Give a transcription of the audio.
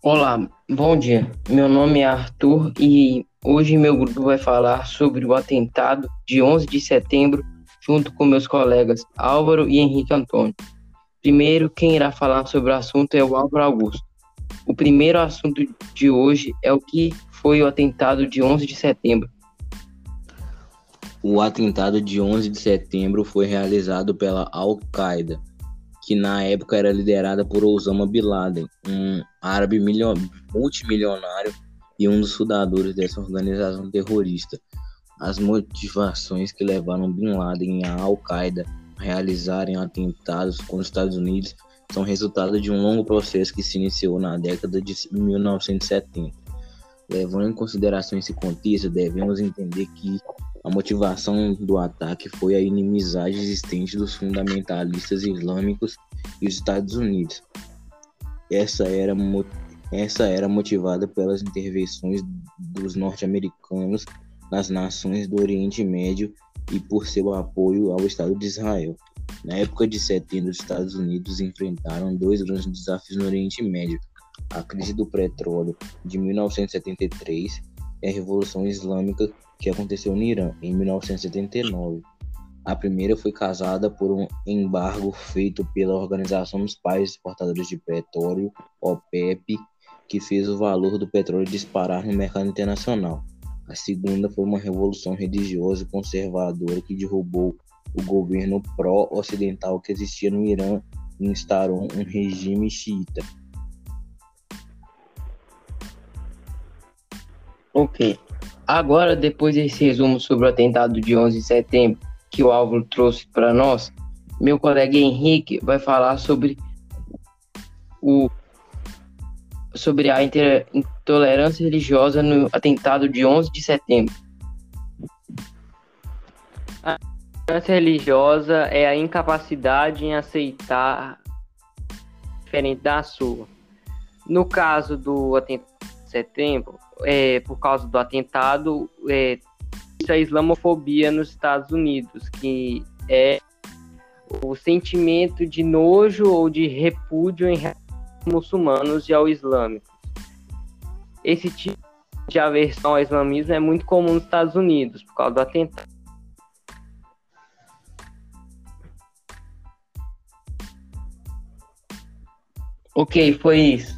Olá, bom dia. Meu nome é Arthur e hoje meu grupo vai falar sobre o atentado de 11 de setembro, junto com meus colegas Álvaro e Henrique Antônio. Primeiro, quem irá falar sobre o assunto é o Álvaro Augusto. O primeiro assunto de hoje é o que foi o atentado de 11 de setembro. O atentado de 11 de setembro foi realizado pela Al-Qaeda, que na época era liderada por Osama Bin Laden, um árabe multimilionário e um dos fundadores dessa organização terrorista. As motivações que levaram Bin Laden e a Al-Qaeda a realizarem atentados contra os Estados Unidos são resultado de um longo processo que se iniciou na década de 1970. Levando em consideração esse contexto, devemos entender que a motivação do ataque foi a inimizade existente dos fundamentalistas islâmicos e os Estados Unidos. Essa era, essa era motivada pelas intervenções dos norte-americanos nas nações do Oriente Médio e por seu apoio ao Estado de Israel. Na época de setembro, os Estados Unidos enfrentaram dois grandes desafios no Oriente Médio: a crise do petróleo de 1973 e a Revolução Islâmica que aconteceu no Irã em 1979. A primeira foi casada por um embargo feito pela Organização dos Países Exportadores de Petróleo, OPEP, que fez o valor do petróleo disparar no mercado internacional. A segunda foi uma revolução religiosa e conservadora que derrubou o governo pró-ocidental que existia no Irã e instaurou um regime xiita. Ok. Agora, depois desse resumo sobre o atentado de 11 de setembro que o Álvaro trouxe para nós, meu colega Henrique vai falar sobre o sobre a intolerância religiosa no atentado de 11 de setembro. A intolerância religiosa é a incapacidade em aceitar diferente da sua. No caso do atentado de setembro, é, por causa do atentado, é, a islamofobia nos Estados Unidos, que é o sentimento de nojo ou de repúdio em relação aos muçulmanos e ao islâmico. Esse tipo de aversão ao islamismo é muito comum nos Estados Unidos, por causa do atentado. Ok, foi isso.